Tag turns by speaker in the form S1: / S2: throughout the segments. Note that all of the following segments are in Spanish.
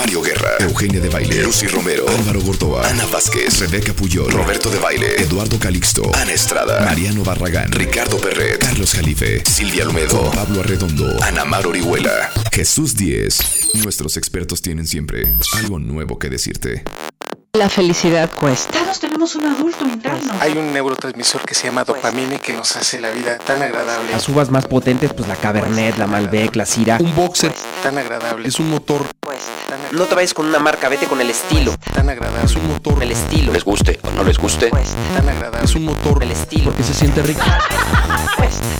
S1: Mario Guerra, Eugenia de Baile, Lucy Romero, Álvaro Gordoa, Ana Vázquez, Rebeca Puyol, Roberto de Baile, Eduardo Calixto, Ana Estrada, Mariano Barragán, Ricardo Perret, Carlos Jalife, Silvia Almedo, Pablo Arredondo, Ana Mar Orihuela, Jesús Díez. Nuestros expertos tienen siempre algo nuevo que decirte.
S2: La felicidad cuesta.
S3: Todos tenemos un adulto interno.
S4: Hay un neurotransmisor que se llama dopamina que nos hace la vida tan agradable.
S5: Las uvas más potentes, pues la Cabernet, la Malbec, la Syrah.
S6: Un boxer
S4: Tan agradable.
S6: es un motor,
S5: No te vayas con una marca, vete con el estilo.
S4: tan agradable.
S6: es un motor,
S5: El estilo.
S7: les guste o no les guste,
S4: Tan agradable.
S6: es un motor,
S5: El estilo.
S6: porque se siente rico.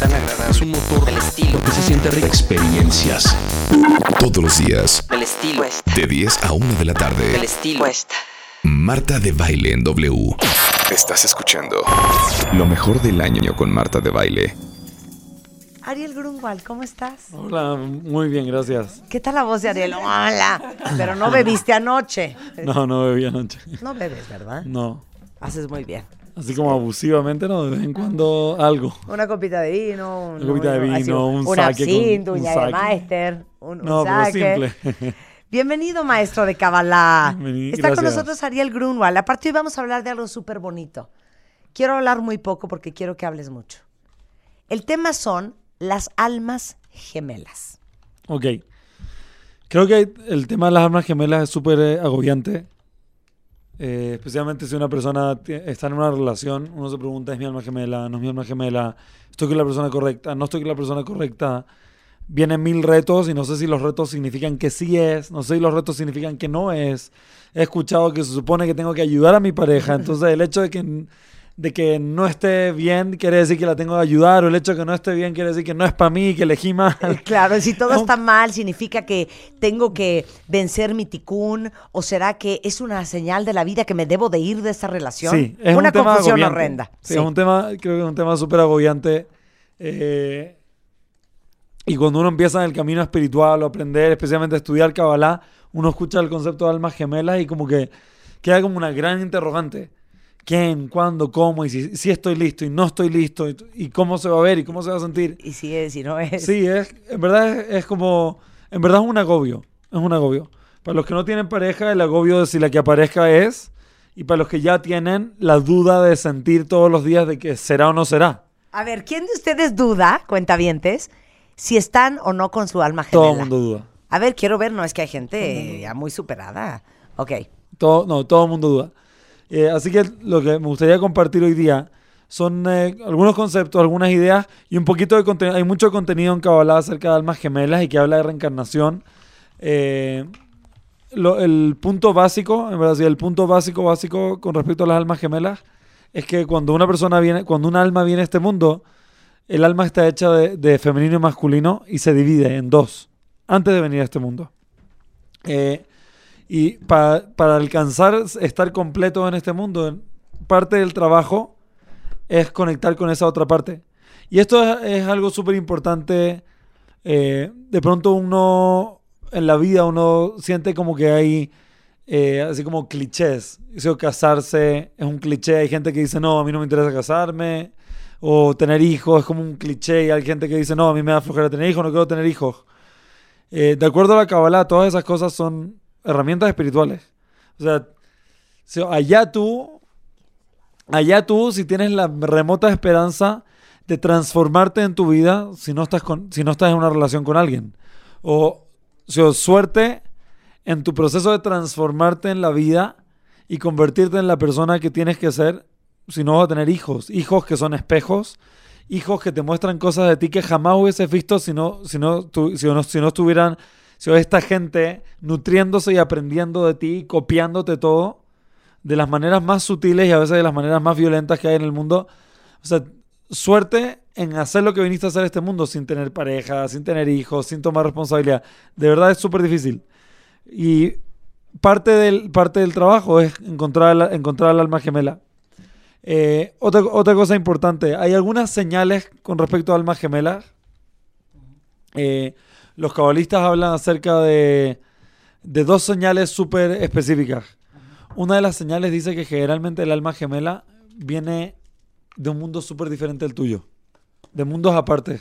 S4: tan agradable.
S6: Es un motor,
S5: El estilo.
S6: porque se siente rico. Experiencias.
S1: Todos los días,
S5: El estilo.
S1: de 10 a 1 de la
S5: El
S1: tarde.
S5: estilo.
S1: Marta de Baile en W. Estás escuchando lo mejor del año con Marta de Baile.
S8: Ariel Grunwald, ¿cómo estás?
S9: Hola, muy bien, gracias.
S8: ¿Qué tal la voz de Ariel? Hola. Pero no bebiste anoche.
S9: No, no bebí anoche.
S8: No bebes, ¿verdad?
S9: No.
S8: Haces muy bien.
S9: Así como abusivamente, no, de vez en cuando algo.
S8: Una copita de vino, un,
S9: Una copita de vino, un
S8: un
S9: saque un
S8: uña de
S9: saque.
S8: Meister, un, un
S9: No, pero
S8: saque.
S9: simple.
S8: Bienvenido, maestro de Kabbalah.
S9: Bienveni-
S8: Está con nosotros Ariel Grunwald. Aparte, hoy vamos a hablar de algo súper bonito. Quiero hablar muy poco porque quiero que hables mucho. El tema son las almas gemelas.
S9: Ok. Creo que el tema de las almas gemelas es súper eh, agobiante. Eh, especialmente si una persona está en una relación, uno se pregunta, ¿es mi alma gemela? ¿No es mi alma gemela? ¿Estoy con la persona correcta? ¿No estoy con la persona correcta? Vienen mil retos y no sé si los retos significan que sí es, no sé si los retos significan que no es. He escuchado que se supone que tengo que ayudar a mi pareja, entonces el hecho de que, de que no esté bien quiere decir que la tengo que ayudar, o el hecho de que no esté bien quiere decir que no es para mí, que elegí mal.
S8: Claro, si todo
S9: No.
S8: está mal, significa que tengo que vencer mi ticún, o será que es una señal de la vida que me debo de ir de esta relación.
S9: Sí, es
S8: una
S9: un
S8: confusión
S9: agobiante.
S8: horrenda.
S9: Sí, es un tema, creo que es un tema súper agobiante. eh, y cuando uno empieza en el camino espiritual o aprender, especialmente a estudiar Kabbalah, uno escucha el concepto de almas gemelas y como que queda como una gran interrogante. ¿Quién? ¿Cuándo? ¿Cómo? Y si, si estoy listo y no estoy listo. Y, y cómo se va a ver y cómo se va a sentir.
S8: Y si es, si no es.
S9: Sí, es, en verdad es, es como, en verdad es un agobio, es un agobio. Para los que no tienen pareja, el agobio de si la que aparezca es, y para los que ya tienen, la duda de sentir todos los días de que será o no será.
S8: A ver, ¿quién de ustedes duda, cuentavientes, si están o no con su alma gemela?
S9: Todo el mundo duda.
S8: A ver, quiero ver, no es que hay gente ya muy superada. Ok.
S9: Todo, no, todo el mundo duda. Eh, así que lo que me gustaría compartir hoy día son eh, algunos conceptos, algunas ideas y un poquito de contenido. Hay mucho contenido en Kabbalah acerca de almas gemelas y que habla de reencarnación. Eh, lo- el punto básico, en verdad, sí, el punto básico, básico con respecto a las almas gemelas es que cuando una persona viene, cuando un alma viene a este mundo, el alma está hecha de, femenino y masculino y se divide en dos antes de venir a este mundo. Eh, y pa- para alcanzar estar completo en este mundo, parte del trabajo es conectar con esa otra parte. Y esto es, es algo súper importante. eh, de pronto uno en la vida uno siente como que hay eh, así como clichés. Eso, casarse es un cliché. Hay gente que dice, no, a mí no me interesa casarme. O tener hijos es como un cliché. Hay gente que dice, no, a mí me da flojera tener hijos, no quiero tener hijos. Eh, de acuerdo a la Kabbalah, todas esas cosas son herramientas espirituales. O sea, allá tú, allá tú, si tienes la remota esperanza de transformarte en tu vida si no estás, con, si no estás en una relación con alguien. O, o suerte en tu proceso de transformarte en la vida y convertirte en la persona que tienes que ser si no vas a tener hijos. Hijos que son espejos, hijos que te muestran cosas de ti que jamás hubieses visto si no, si no, si no, si no estuvieran, si esta gente nutriéndose y aprendiendo de ti, copiándote todo de las maneras más sutiles y a veces de las maneras más violentas que hay en el mundo. O sea, suerte en hacer lo que viniste a hacer este mundo sin tener pareja, sin tener hijos, sin tomar responsabilidad. De verdad es súper difícil. Y parte del, parte del trabajo es encontrar, encontrar alma gemela. Eh, otra, otra cosa importante, hay algunas señales con respecto a almas gemelas. Eh, los cabalistas hablan acerca de, de dos señales súper específicas. Una de las señales dice que generalmente el alma gemela viene de un mundo súper diferente al tuyo, de mundos aparte.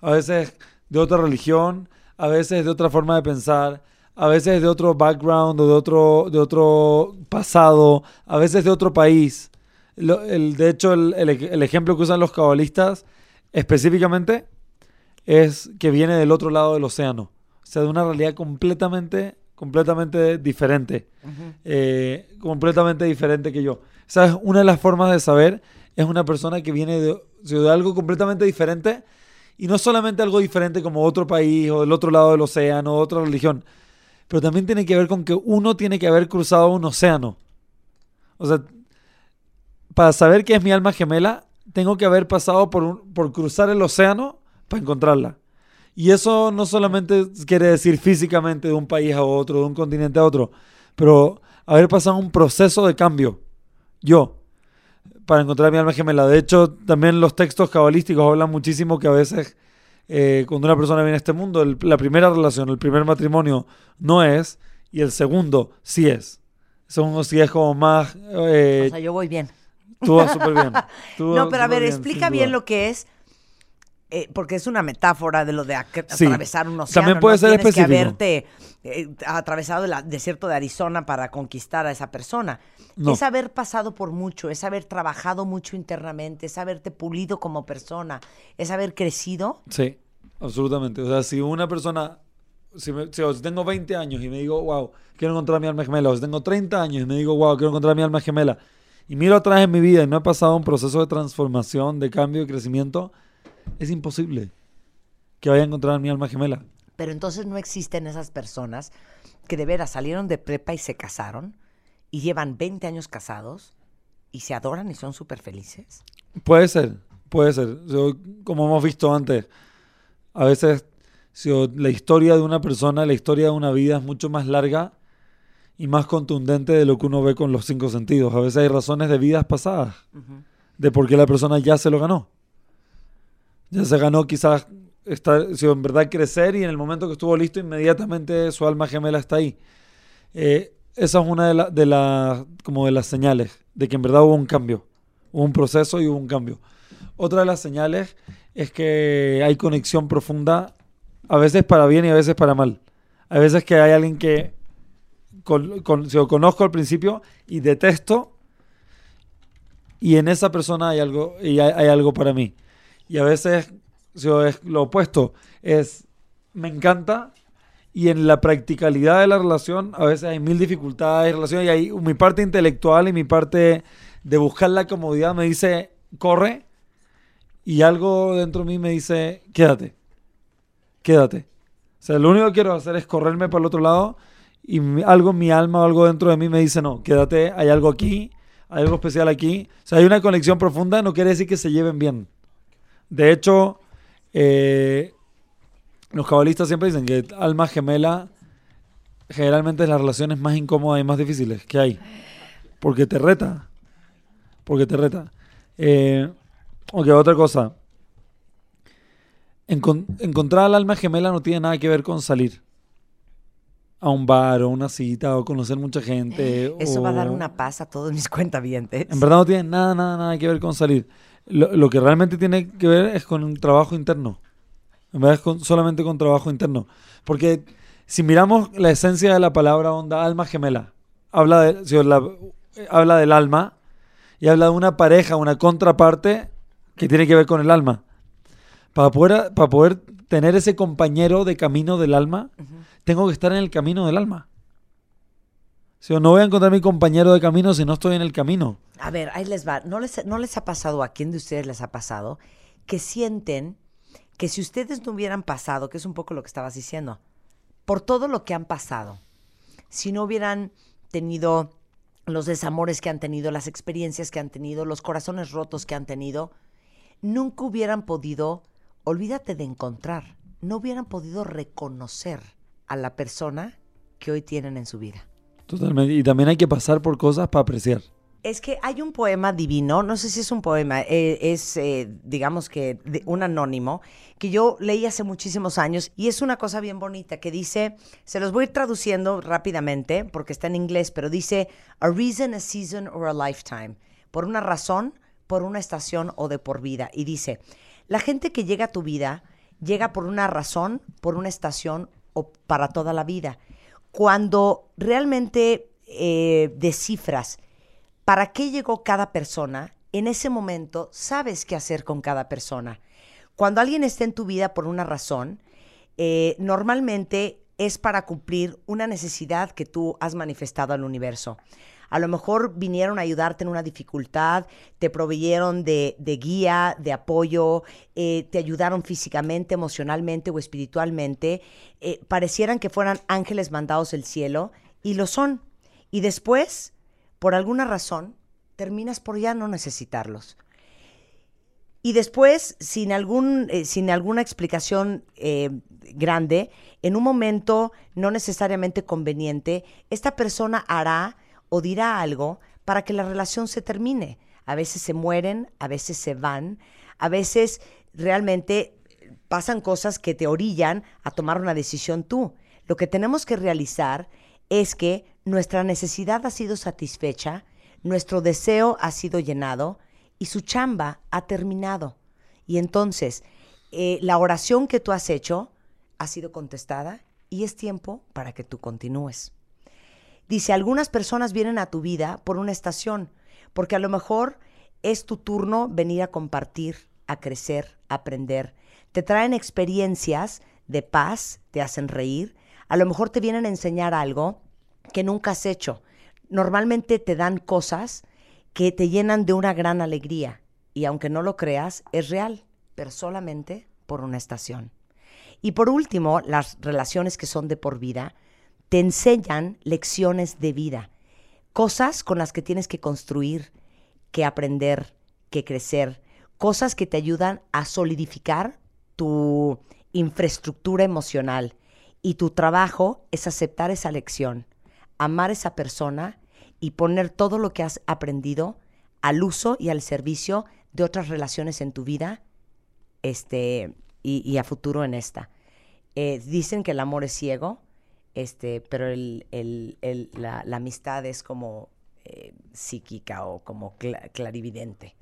S9: A veces de otra religión, a veces de otra forma de pensar, a veces de otro background, o de otro, de otro pasado, a veces de otro país. Lo- el, de hecho, el, el ej- el ejemplo que usan los cabalistas específicamente es que viene del otro lado del océano. O sea, de una realidad completamente, completamente diferente. Eh, completamente diferente que yo. ¿Sabes? Una de las formas de saber es una persona que viene de, de algo completamente diferente y no solamente algo diferente como otro país o del otro lado del océano o otra religión, pero también tiene que ver con que uno tiene que haber cruzado un océano. O sea, para saber que es mi alma gemela, tengo que haber pasado por, un- por cruzar el océano para encontrarla. Y eso no solamente quiere decir físicamente de un país a otro, de un continente a otro, pero haber pasado un proceso de cambio. Yo, para encontrar mi alma gemela. De hecho, también los textos cabalísticos hablan muchísimo que a veces eh, cuando una persona viene a este mundo, la primera relación, el primer matrimonio no es, y el segundo sí es. El segundo sí como más... eh,
S8: O sea, yo voy bien.
S9: Tú vas súper bien.
S8: No, pero a ver,
S9: bien,
S8: explica bien lo que es, eh, porque es una metáfora de lo de
S9: Sí.
S8: atravesar un océano.
S9: También puede
S8: ¿no?
S9: ser
S8: Tienes
S9: específico.
S8: que haberte eh, atravesado el desierto de Arizona para conquistar a esa persona.
S9: No.
S8: Es haber pasado por mucho, es haber trabajado mucho internamente, es haberte pulido como persona, es haber crecido.
S9: Sí, absolutamente. O sea, si una persona, si, me- si- o si tengo 20 años y me digo, wow, quiero encontrar mi alma gemela, o si tengo 30 años y me digo, wow, quiero encontrar mi alma gemela, y miro atrás en mi vida y no he pasado un proceso de transformación, de cambio y crecimiento, es imposible que vaya a encontrar mi alma gemela.
S8: Pero entonces no existen esas personas que de veras salieron de prepa y se casaron y llevan 20 años casados y se adoran y son súper felices.
S9: Puede ser, puede ser. Yo, como hemos visto antes, a veces si la historia de una persona, la historia de una vida es mucho más larga y más contundente de lo que uno ve con los cinco sentidos. A veces hay razones de vidas pasadas, de por qué la persona ya se lo ganó. Ya se ganó quizás estar, si en verdad crecer y en el momento que estuvo listo, inmediatamente su alma gemela está ahí. Eh, esa es una de, la- de como de las señales de que en verdad hubo un cambio. Hubo un proceso y hubo un cambio. Otra de las señales es que hay conexión profunda, a veces para bien y a veces para mal. A veces que hay alguien que con, si lo conozco al principio y detesto, y en esa persona hay algo, hay, algo para mí. Y a veces si es lo opuesto, es me encanta y en la practicalidad de la relación a veces hay mil dificultades de relación y hay mi parte intelectual y mi parte de buscar la comodidad me dice corre y algo dentro de mí me dice quédate, quédate. O sea, lo único que quiero hacer es correrme para el otro lado y algo en mi alma algo dentro de mí me dice no, quédate, hay algo aquí, hay algo especial aquí. O sea, hay una conexión profunda, no quiere decir que se lleven bien. De hecho, eh, los cabalistas siempre dicen que alma gemela generalmente es las relaciones más incómodas y más difíciles que hay. Porque te reta. Porque te reta. Eh, ok, otra cosa. Encon- encontrar al alma gemela no tiene nada que ver con salir a un bar o una cita o conocer mucha gente.
S8: Eso va a dar una paz a todos mis cuentavientes.
S9: en verdad no tiene nada, nada, nada que ver con salir. Lo, lo que realmente tiene que ver es con un trabajo interno. En verdad es con- solamente con trabajo interno. Porque si miramos la esencia de la palabra onda, alma gemela, habla, de, si la- eh, habla del alma y habla de una pareja, una contraparte que tiene que ver con el alma. Para poder, para poder tener ese compañero de camino del alma, tengo que estar en el camino del alma. Si yo no voy a encontrar mi compañero de camino si no estoy en el camino.
S8: A ver, ahí les va. ¿No les, ¿No les ha pasado, a quién de ustedes les ha pasado, que sienten que si ustedes no hubieran pasado, que es un poco lo que estabas diciendo, por todo lo que han pasado, si no hubieran tenido los desamores que han tenido, las experiencias que han tenido, los corazones rotos que han tenido, nunca hubieran podido, olvídate de encontrar, no hubieran podido reconocer a la persona que hoy tienen en su vida.
S9: Totalmente. Y también hay que pasar por cosas para apreciar.
S8: Es que hay un poema divino, no sé si es un poema, eh, es eh, digamos que de- un anónimo, que yo leí hace muchísimos años y es una cosa bien bonita que dice, se los voy a ir traduciendo rápidamente porque está en inglés, pero dice, a reason, a season or a lifetime, por una razón, por una estación o de por vida. Y dice, la gente que llega a tu vida llega por una razón, por una estación o para toda la vida. cuando realmente eh, descifras para qué llegó cada persona, en ese momento sabes qué hacer con cada persona. Cuando alguien está en tu vida por una razón, eh, normalmente es para cumplir una necesidad que tú has manifestado al universo. A lo mejor vinieron a ayudarte en una dificultad, te proveyeron de, guía, de apoyo, eh, te ayudaron físicamente, emocionalmente o espiritualmente. eh, parecieran que fueran ángeles mandados del cielo y lo son. Y después, por alguna razón, terminas por ya no necesitarlos. Y después, sin, algún, eh, sin alguna explicación grande, en un momento no necesariamente conveniente, esta persona hará o dirá algo para que la relación se termine. A veces se mueren, a veces se van, a veces realmente pasan cosas que te orillan a tomar una decisión tú. Lo que tenemos que realizar es que nuestra necesidad ha sido satisfecha, nuestro deseo ha sido llenado y su chamba ha terminado. Y entonces, eh, la oración que tú has hecho ha sido contestada y es tiempo para que tú continúes. Dice, algunas personas vienen a tu vida por una estación, porque a lo mejor es tu turno venir a compartir, a crecer, a aprender. Te traen experiencias de paz, te hacen reír, a lo mejor te vienen a enseñar algo que nunca has hecho. Normalmente te dan cosas que te llenan de una gran alegría y aunque no lo creas, es real, pero solamente por una estación. Y por último, las relaciones que son de por vida te enseñan lecciones de vida, cosas con las que tienes que construir, que aprender, que crecer, cosas que te ayudan a solidificar tu infraestructura emocional. Y tu trabajo es aceptar esa lección, amar esa persona y poner todo lo que has aprendido al uso y al servicio de otras relaciones en tu vida este, y, y a futuro en esta. Eh, dicen que el amor es ciego, este, pero el, el- el- la, la amistad es como eh, psíquica o como cla- clarividente.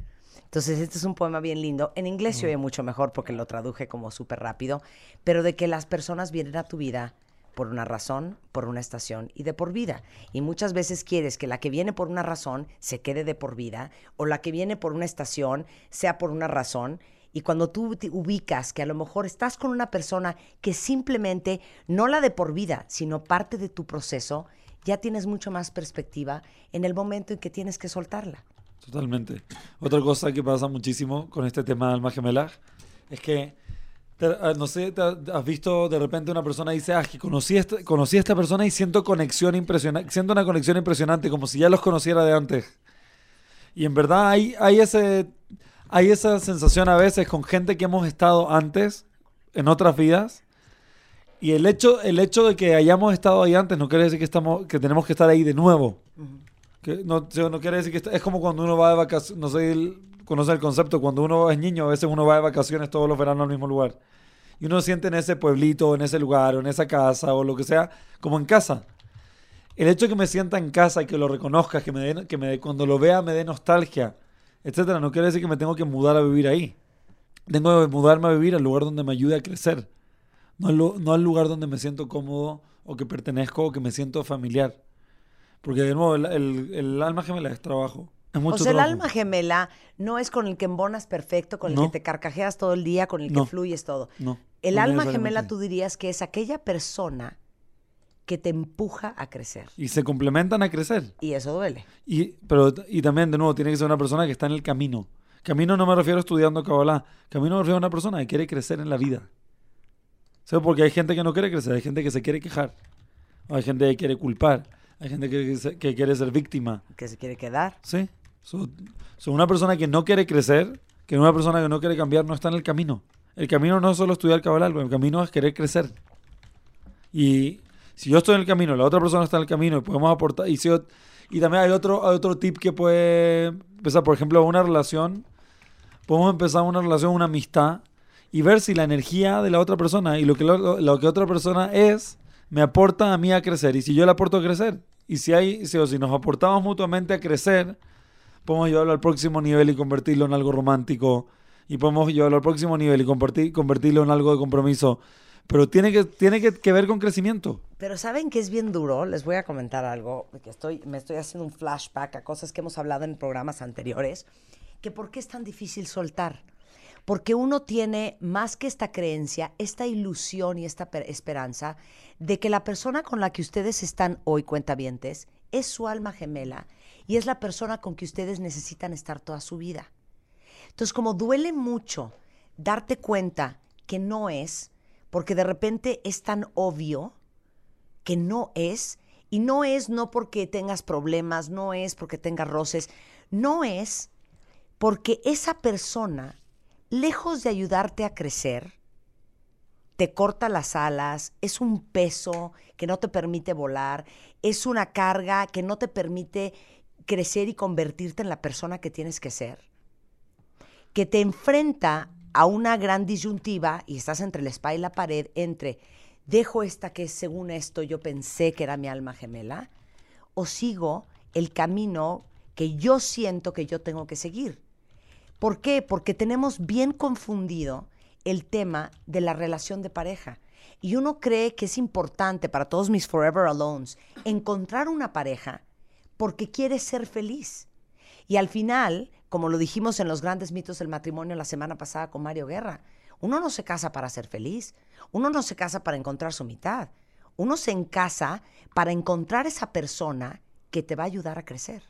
S8: Entonces, este es un poema bien lindo. En inglés se oye mucho mejor porque lo traduje como súper rápido, pero de que las personas vienen a tu vida por una razón, por una estación y de por vida. Y muchas veces quieres que la que viene por una razón se quede de por vida o la que viene por una estación sea por una razón. Y cuando tú te ubicas que a lo mejor estás con una persona que simplemente no la de por vida, sino parte de tu proceso, ya tienes mucho más perspectiva en el momento en que tienes que soltarla.
S9: Totalmente. Otra cosa que pasa muchísimo con este tema de alma gemela es que, ah, no sé, te ha- has visto de repente una persona dice, ah, que conocí a, esta, conocí a esta persona y siento conexión impresionante, siento una conexión impresionante, como si ya los conociera de antes. Y en verdad hay, hay, ese, hay esa sensación a veces con gente que hemos estado antes, en otras vidas. Y el hecho, el hecho de que hayamos estado ahí antes no quiere decir que, estamos, que tenemos que estar ahí de nuevo. Que no, no quiere decir que está- es como cuando uno va de vacaciones, no sé, el- conoce el concepto, cuando uno es niño, a veces uno va de vacaciones todos los veranos al mismo lugar. Y uno siente en ese pueblito, en ese lugar, o en esa casa, o lo que sea, como en casa. El hecho de que me sienta en casa y que lo reconozca, que me dé, que me cuando lo vea me dé nostalgia, etcétera, no quiere decir que me tengo que mudar a vivir ahí. Tengo que mudarme a vivir al lugar donde me ayude a crecer. No al, no al lugar donde me siento cómodo, o que pertenezco, o que me siento familiar. Porque de nuevo, el, el- el alma gemela es trabajo. Es mucho
S8: o sea, el alma gemela no es con el que embonas perfecto, con el
S9: No.
S8: que te carcajeas todo el día, con el
S9: No.
S8: que fluyes todo.
S9: No,
S8: El alma gemela tú dirías que es aquella persona que te empuja a crecer.
S9: Y se complementan a crecer.
S8: Y eso duele.
S9: Y, pero, y también, de nuevo, tiene que ser una persona que está en el camino. Camino no me refiero a estudiando Kabbalah. Camino me refiero a una persona que quiere crecer en la vida. ¿Sabes? Porque hay gente que no quiere crecer, hay gente que se quiere quejar. O hay gente que quiere culpar. Hay gente que, que quiere ser víctima.
S8: Que se quiere quedar.
S9: ¿Sí? So- so una persona que no quiere crecer, que una persona que no quiere cambiar, no está en el camino. El camino no es solo estudiar Kabbalah, el camino es querer crecer. Y si yo estoy en el camino, la otra persona está en el camino y podemos aportar. Y, si también hay otro, hay otro tip que puede empezar, por ejemplo, una relación. Podemos empezar una relación, una amistad y ver si la energía de la otra persona y lo que, lo, lo que otra persona es me aporta a mí a crecer. Y si yo le aporto a crecer. Y si, hay, si, o si nos aportamos mutuamente a crecer, podemos llevarlo al próximo nivel y convertirlo en algo romántico. Y podemos llevarlo al próximo nivel y convertir, convertirlo en algo de compromiso. Pero tiene que, tiene que, ver con crecimiento.
S8: Pero ¿saben que es bien duro? Les voy a comentar algo, que estoy, me estoy haciendo un flashback a cosas que hemos hablado en programas anteriores, que por qué es tan difícil soltar. Porque uno tiene más que esta creencia, esta ilusión y esta per- esperanza de que la persona con la que ustedes están hoy, cuentavientes, es su alma gemela y es la persona con que ustedes necesitan estar toda su vida. Entonces, como duele mucho darte cuenta que no es, porque de repente es tan obvio que no es, y no es no porque tengas problemas, no es porque tengas roces, no es porque esa persona, lejos de ayudarte a crecer, te corta las alas, es un peso que no te permite volar, es una carga que no te permite crecer y convertirte en la persona que tienes que ser, que te enfrenta a una gran disyuntiva y estás entre la espada y la pared entre dejo esta que según esto yo pensé que era mi alma gemela o sigo el camino que yo siento que yo tengo que seguir. ¿Por qué? Porque tenemos bien confundido el tema de la relación de pareja. Y uno cree que es importante para todos mis Forever Alones encontrar una pareja porque quiere ser feliz. Y al final, como lo dijimos en los grandes mitos del matrimonio la semana pasada con Mario Guerra, uno no se casa para ser feliz, uno no se casa para encontrar su mitad, uno se casa para encontrar esa persona que te va a ayudar a crecer.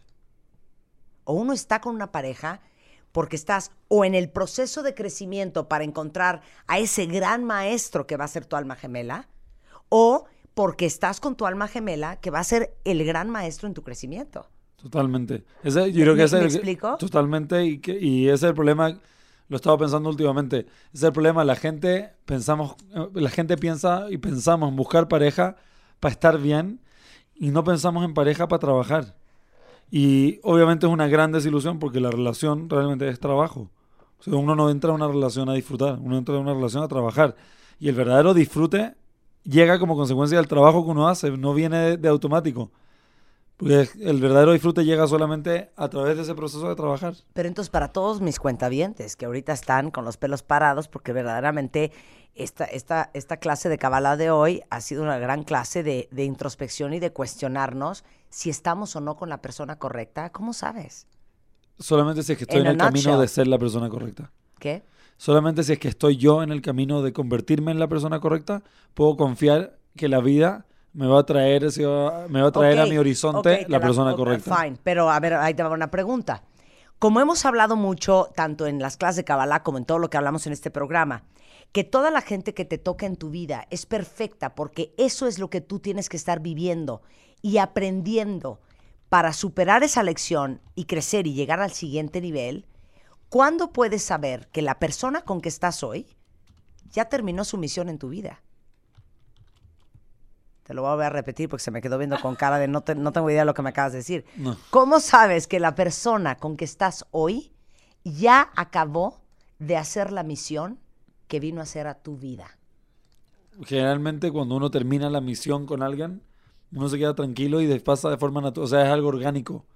S8: O uno está con una pareja porque estás o en el proceso de crecimiento para encontrar a ese gran maestro que va a ser tu alma gemela, o porque estás con tu alma gemela que va a ser el gran maestro en tu crecimiento.
S9: Totalmente. Ese, yo creo que
S8: ¿Me-
S9: ese
S8: me
S9: es el-
S8: explico?
S9: Totalmente. Y, que- y ese es el problema. Lo he estado pensando últimamente. Ese es el problema. La gente pensamos, la gente piensa y pensamos en buscar pareja para estar bien y no pensamos en pareja para trabajar. Y obviamente es una gran desilusión porque la relación realmente es trabajo. O sea, uno no entra a una relación a disfrutar, uno entra a una relación a trabajar. Y el verdadero disfrute llega como consecuencia del trabajo que uno hace, no viene de, de automático. Porque el verdadero disfrute llega solamente a través de ese proceso de trabajar.
S8: Pero entonces para todos mis cuentavientes que ahorita están con los pelos parados porque verdaderamente esta, esta, esta clase de Kabbalah de hoy ha sido una gran clase de, de introspección y de cuestionarnos si estamos o no con la persona correcta. ¿Cómo sabes?
S9: Solamente si es que estoy en el camino
S8: nutshell.
S9: de ser la persona correcta.
S8: ¿Qué?
S9: Solamente si es que estoy yo en el camino de convertirme en la persona correcta, puedo confiar que la vida me va a traer, me va a, traer a mi horizonte la persona correcta.
S8: Fine, pero a ver, ahí te va una pregunta. Como hemos hablado mucho, tanto en las clases de Kabbalah como en todo lo que hablamos en este programa, que toda la gente que te toca en tu vida es perfecta porque eso es lo que tú tienes que estar viviendo y aprendiendo para superar esa lección y crecer y llegar al siguiente nivel, ¿cuándo puedes saber que la persona con que estás hoy ya terminó su misión en tu vida? Te lo voy a repetir porque se me quedó viendo con cara de no, te- no tengo idea de lo que me acabas de decir.
S9: No.
S8: ¿Cómo sabes que la persona con que estás hoy ya acabó de hacer la misión que vino a hacer a tu vida?
S9: Generalmente cuando uno termina la misión con alguien, uno se queda tranquilo y pasa de forma natural. O sea, es algo orgánico.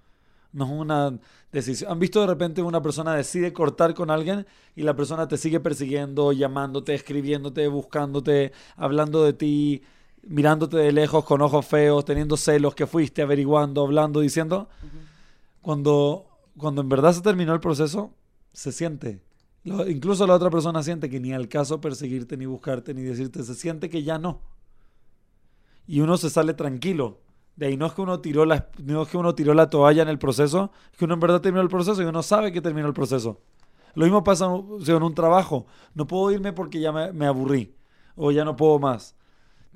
S9: No es una decisión. ¿Han visto de repente una persona decide cortar con alguien y la persona te sigue persiguiendo, llamándote, escribiéndote, buscándote, hablando de ti, mirándote de lejos con ojos feos, teniendo celos que fuiste averiguando, hablando, diciendo? Cuando, cuando en verdad se terminó el proceso, se siente. Lo- incluso la otra persona siente que ni al caso perseguirte, ni buscarte, ni decirte, se siente que ya no. Y uno se sale tranquilo. De ahí no es que uno tiró la, no es que uno tiró la toalla en el proceso, es que uno en verdad terminó el proceso y uno sabe que terminó el proceso. Lo mismo pasa o sea, en un trabajo. No puedo irme porque ya me, me aburrí o ya no puedo más.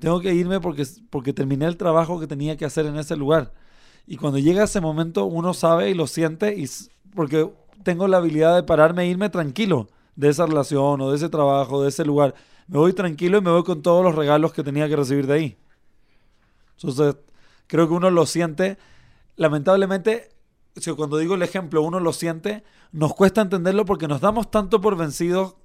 S9: Tengo que irme porque, porque terminé el trabajo que tenía que hacer en ese lugar. Y cuando llega ese momento, uno sabe y lo siente, y, porque tengo la habilidad de pararme e irme tranquilo de esa relación o de ese trabajo, de ese lugar. Me voy tranquilo y me voy con todos los regalos que tenía que recibir de ahí. Entonces, creo que uno lo siente. Lamentablemente, si cuando digo el ejemplo, uno lo siente, nos cuesta entenderlo porque nos damos tanto por vencidos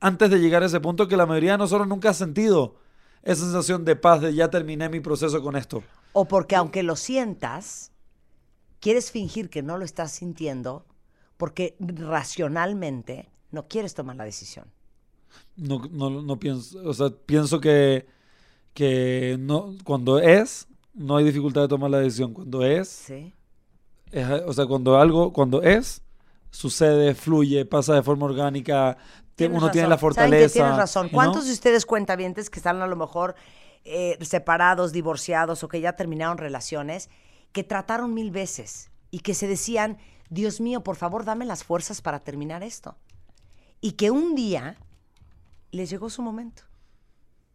S9: antes de llegar a ese punto que la mayoría de nosotros nunca ha sentido esa sensación de paz de ya terminé mi proceso con esto.
S8: O porque aunque lo sientas, quieres fingir que no lo estás sintiendo porque racionalmente no quieres tomar la decisión.
S9: No, no, no pienso, o sea, pienso que, que no, cuando es, no hay dificultad de tomar la decisión. Cuando es,
S8: Sí.
S9: es, o sea, cuando algo, cuando es, sucede, fluye, pasa de forma orgánica,
S8: Tienes
S9: uno tiene la fortaleza.
S8: Tienes razón. ¿Cuántos de ustedes cuentavientes que están a lo mejor eh, separados, divorciados o que ya terminaron relaciones, que trataron mil veces y que se decían, Dios mío, por favor, dame las fuerzas para terminar esto? Y que un día les llegó su momento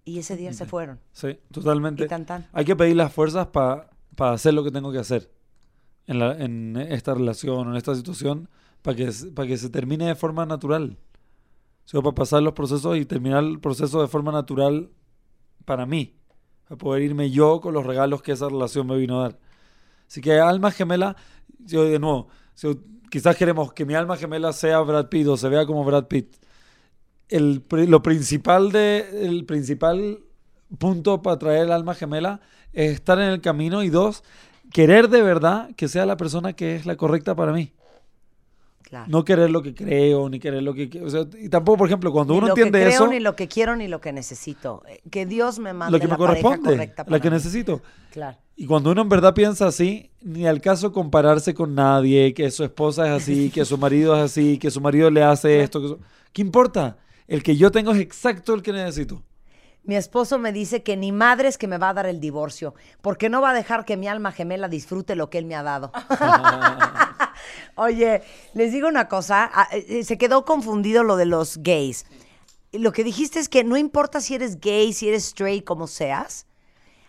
S8: y ese día se fueron.
S9: Sí, totalmente.
S8: Y tan, tan.
S9: Hay que pedir las fuerzas para hacer lo que tengo que hacer en, la- en esta relación, en esta situación, para que, para que se termine de forma natural. O sea, para pasar los procesos y terminar el proceso de forma natural para mí. Para poder irme yo con los regalos que esa relación me vino a dar. Así que alma gemela, yo de nuevo, si quizás queremos que mi alma gemela sea Brad Pitt o se vea como Brad Pitt. El, lo principal de, el principal punto para traer el alma gemela es estar en el camino y dos, querer de verdad que sea la persona que es la correcta para mí.
S8: Claro.
S9: No querer lo que creo, ni querer lo que... O sea, y tampoco, por ejemplo, cuando
S8: Ni
S9: uno
S8: lo
S9: entiende
S8: que creo,
S9: eso,
S8: ni lo que quiero, ni lo que necesito. Eh, Que Dios me mande
S9: lo que me
S8: la
S9: corresponde,
S8: correcta
S9: la que
S8: mí.
S9: necesito.
S8: Claro.
S9: Y cuando uno en verdad piensa así, ni al caso compararse con nadie, que su esposa es así, que su marido es así, que su marido le hace esto. Que su- ¿Qué importa? El que yo tengo es exacto el que necesito.
S8: Mi esposo me dice que ni madre es que me va a dar el divorcio, porque no va a dejar que mi alma gemela disfrute lo que él me ha dado. Oye, les digo una cosa, ah, eh, se quedó confundido lo de los gays. Lo que dijiste es que no importa si eres gay, si eres straight, como seas,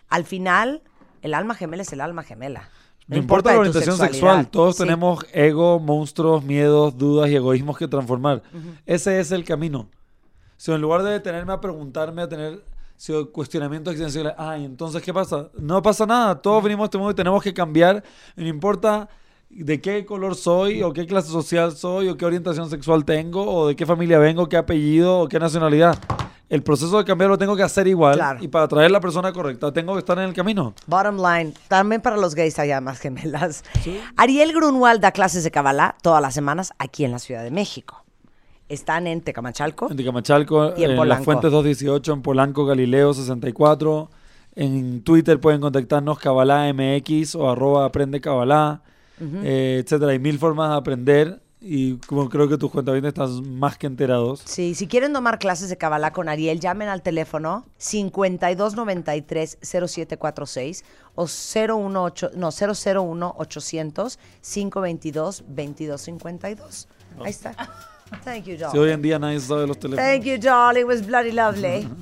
S8: al final el alma gemela es el alma gemela.
S9: No, importa,
S8: de
S9: la orientación sexual, todos
S8: Sí.
S9: tenemos ego, monstruos, miedos, dudas y egoísmos que transformar. Ese es el camino. Si en lugar de detenerme a preguntarme, a tener si, cuestionamientos existenciales, ay, entonces, ¿qué pasa? No pasa nada, todos venimos a este mundo y tenemos que cambiar. No importa de qué color soy, o qué clase social soy, o qué orientación sexual tengo, o de qué familia vengo, qué apellido, o qué nacionalidad. El proceso de cambiar lo tengo que hacer igual.
S8: Claro.
S9: Y para traer la persona correcta, tengo que estar en el camino.
S8: Bottom line, también para los gays hay almas gemelas. Ariel Grunwald da clases de Kabbalah todas las semanas aquí en la Ciudad de México. Están en Tecamachalco.
S9: En Ticamachalco,
S8: Y en
S9: en. Las Fuentes 218, en Polanco, Galileo 64. En Twitter pueden contactarnos Kabbalah MX o arroba aprende Kabbalah, eh, etcétera. Hay mil formas de aprender y como creo que tus cuentavientes están más que enterados.
S8: Sí, si quieren tomar clases de Kabbalah con Ariel, llamen al teléfono 5293-0746 o 018, no, 001-800-522-2252. Ahí está. Thank you,
S9: Si
S8: darling.
S9: hoy en día nadie sabe los teléfonos.
S8: Thank you, darling. It was bloody lovely.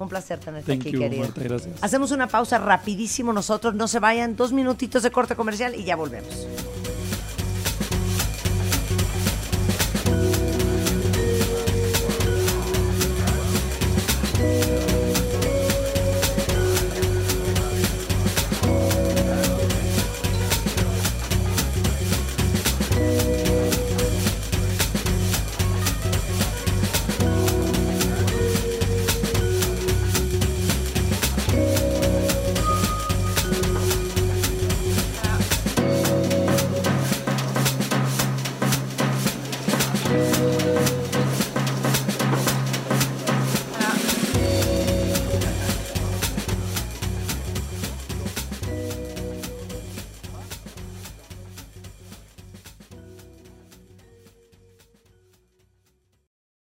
S8: Un placer tenerte
S9: Thank
S8: aquí,
S9: you,
S8: querido.
S9: Marta, gracias.
S8: Hacemos una pausa rapidísimo nosotros. No se vayan. Dos minutitos de corte comercial y ya volvemos.